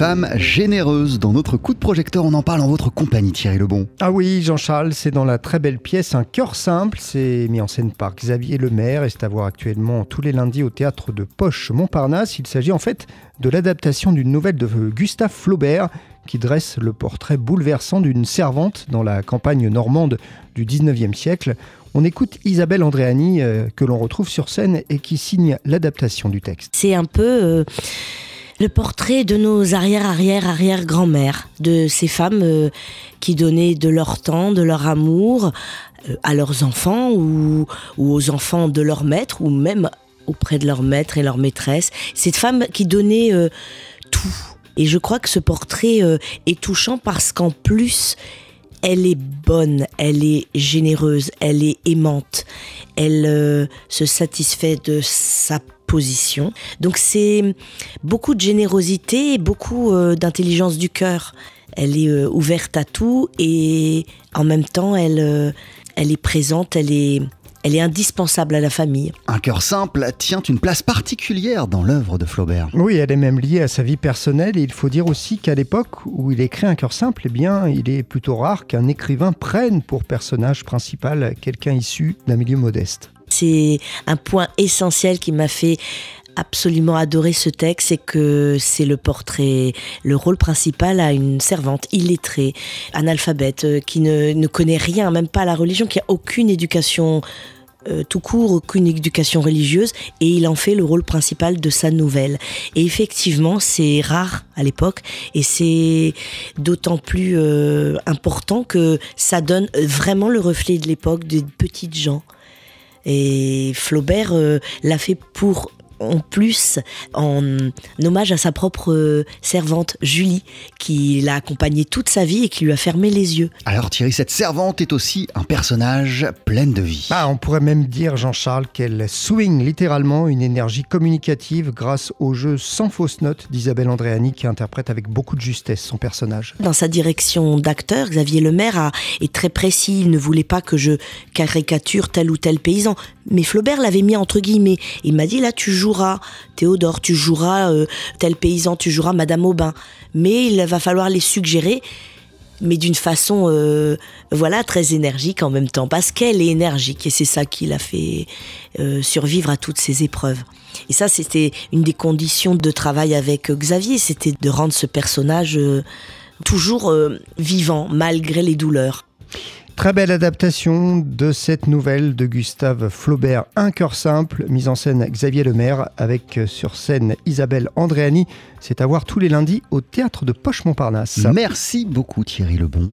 femme généreuse. Dans notre coup de projecteur, on en parle en votre compagnie, Thierry Lebon. Ah oui, Jean-Charles, c'est dans la très belle pièce Un cœur simple. C'est mis en scène par Xavier Lemaire et c'est à voir actuellement tous les lundis au théâtre de Poche Montparnasse. Il s'agit en fait de l'adaptation d'une nouvelle de Gustave Flaubert qui dresse le portrait bouleversant d'une servante dans la campagne normande du 19e siècle. On écoute Isabelle Andréani, euh, que l'on retrouve sur scène et qui signe l'adaptation du texte. C'est un peu euh, le portrait de nos arrière-arrière-arrière-grand-mères, de ces femmes euh, qui donnaient de leur temps, de leur amour à leurs enfants ou, aux enfants de leur maître ou même auprès de leur maître et leur maîtresse. Ces femmes qui donnaient tout. Et je crois que ce portrait est touchant parce qu'en plus, elle est bonne, elle est généreuse, elle est aimante, elle euh, se satisfait de sa position. Donc c'est beaucoup de générosité et beaucoup euh, d'intelligence du cœur. Elle est euh, ouverte à tout et en même temps elle, elle est présente, elle est elle est indispensable à la famille. Un cœur simple tient une place particulière dans l'œuvre de Flaubert. Oui, elle est même liée à sa vie personnelle et il faut dire aussi qu'à l'époque où il écrit Un cœur simple, eh bien, il est plutôt rare qu'un écrivain prenne pour personnage principal quelqu'un issu d'un milieu modeste. C'est un point essentiel qui m'a fait absolument adorer ce texte, c'est que c'est le portrait, le rôle principal à une servante illettrée, analphabète, euh, qui ne, ne connaît rien, même pas la religion, qui a aucune éducation euh, tout court, aucune éducation religieuse, et il en fait le rôle principal de sa nouvelle. Et effectivement, c'est rare à l'époque, et c'est d'autant plus euh, important que ça donne vraiment le reflet de l'époque des petites gens. Et Flaubert l'a fait pour en plus en hommage à sa propre servante Julie, qui l'a accompagnée toute sa vie et qui lui a fermé les yeux. Alors Thierry, cette servante est aussi un personnage plein de vie. Ah, on pourrait même dire, Jean-Charles, qu'elle swing littéralement une énergie communicative grâce au jeu sans fausse note d'Isabelle Andréani qui interprète avec beaucoup de justesse son personnage. Dans sa direction d'acteur, Xavier Lemaire est très précis. Il ne voulait pas que je caricature tel ou tel paysan. Mais Flaubert l'avait mis entre guillemets. Il m'a dit là, tu joues Théodore, tu joueras. Euh, tel paysan, tu joueras. Madame Aubin. Mais il va falloir les suggérer mais d'une façon euh, voilà très énergique en même temps. Parce qu'elle est énergique et c'est ça qui l'a fait euh, survivre à toutes ces épreuves. Et ça c'était une des conditions de travail avec Xavier c'était de rendre ce personnage toujours vivant malgré les douleurs Très belle adaptation de cette nouvelle de Gustave Flaubert, Un cœur simple, mise en scène Xavier Lemaire, avec euh, sur scène Isabelle Andréani. C'est à voir tous les lundis au théâtre de Poche-Montparnasse. Merci beaucoup Thierry Lebon.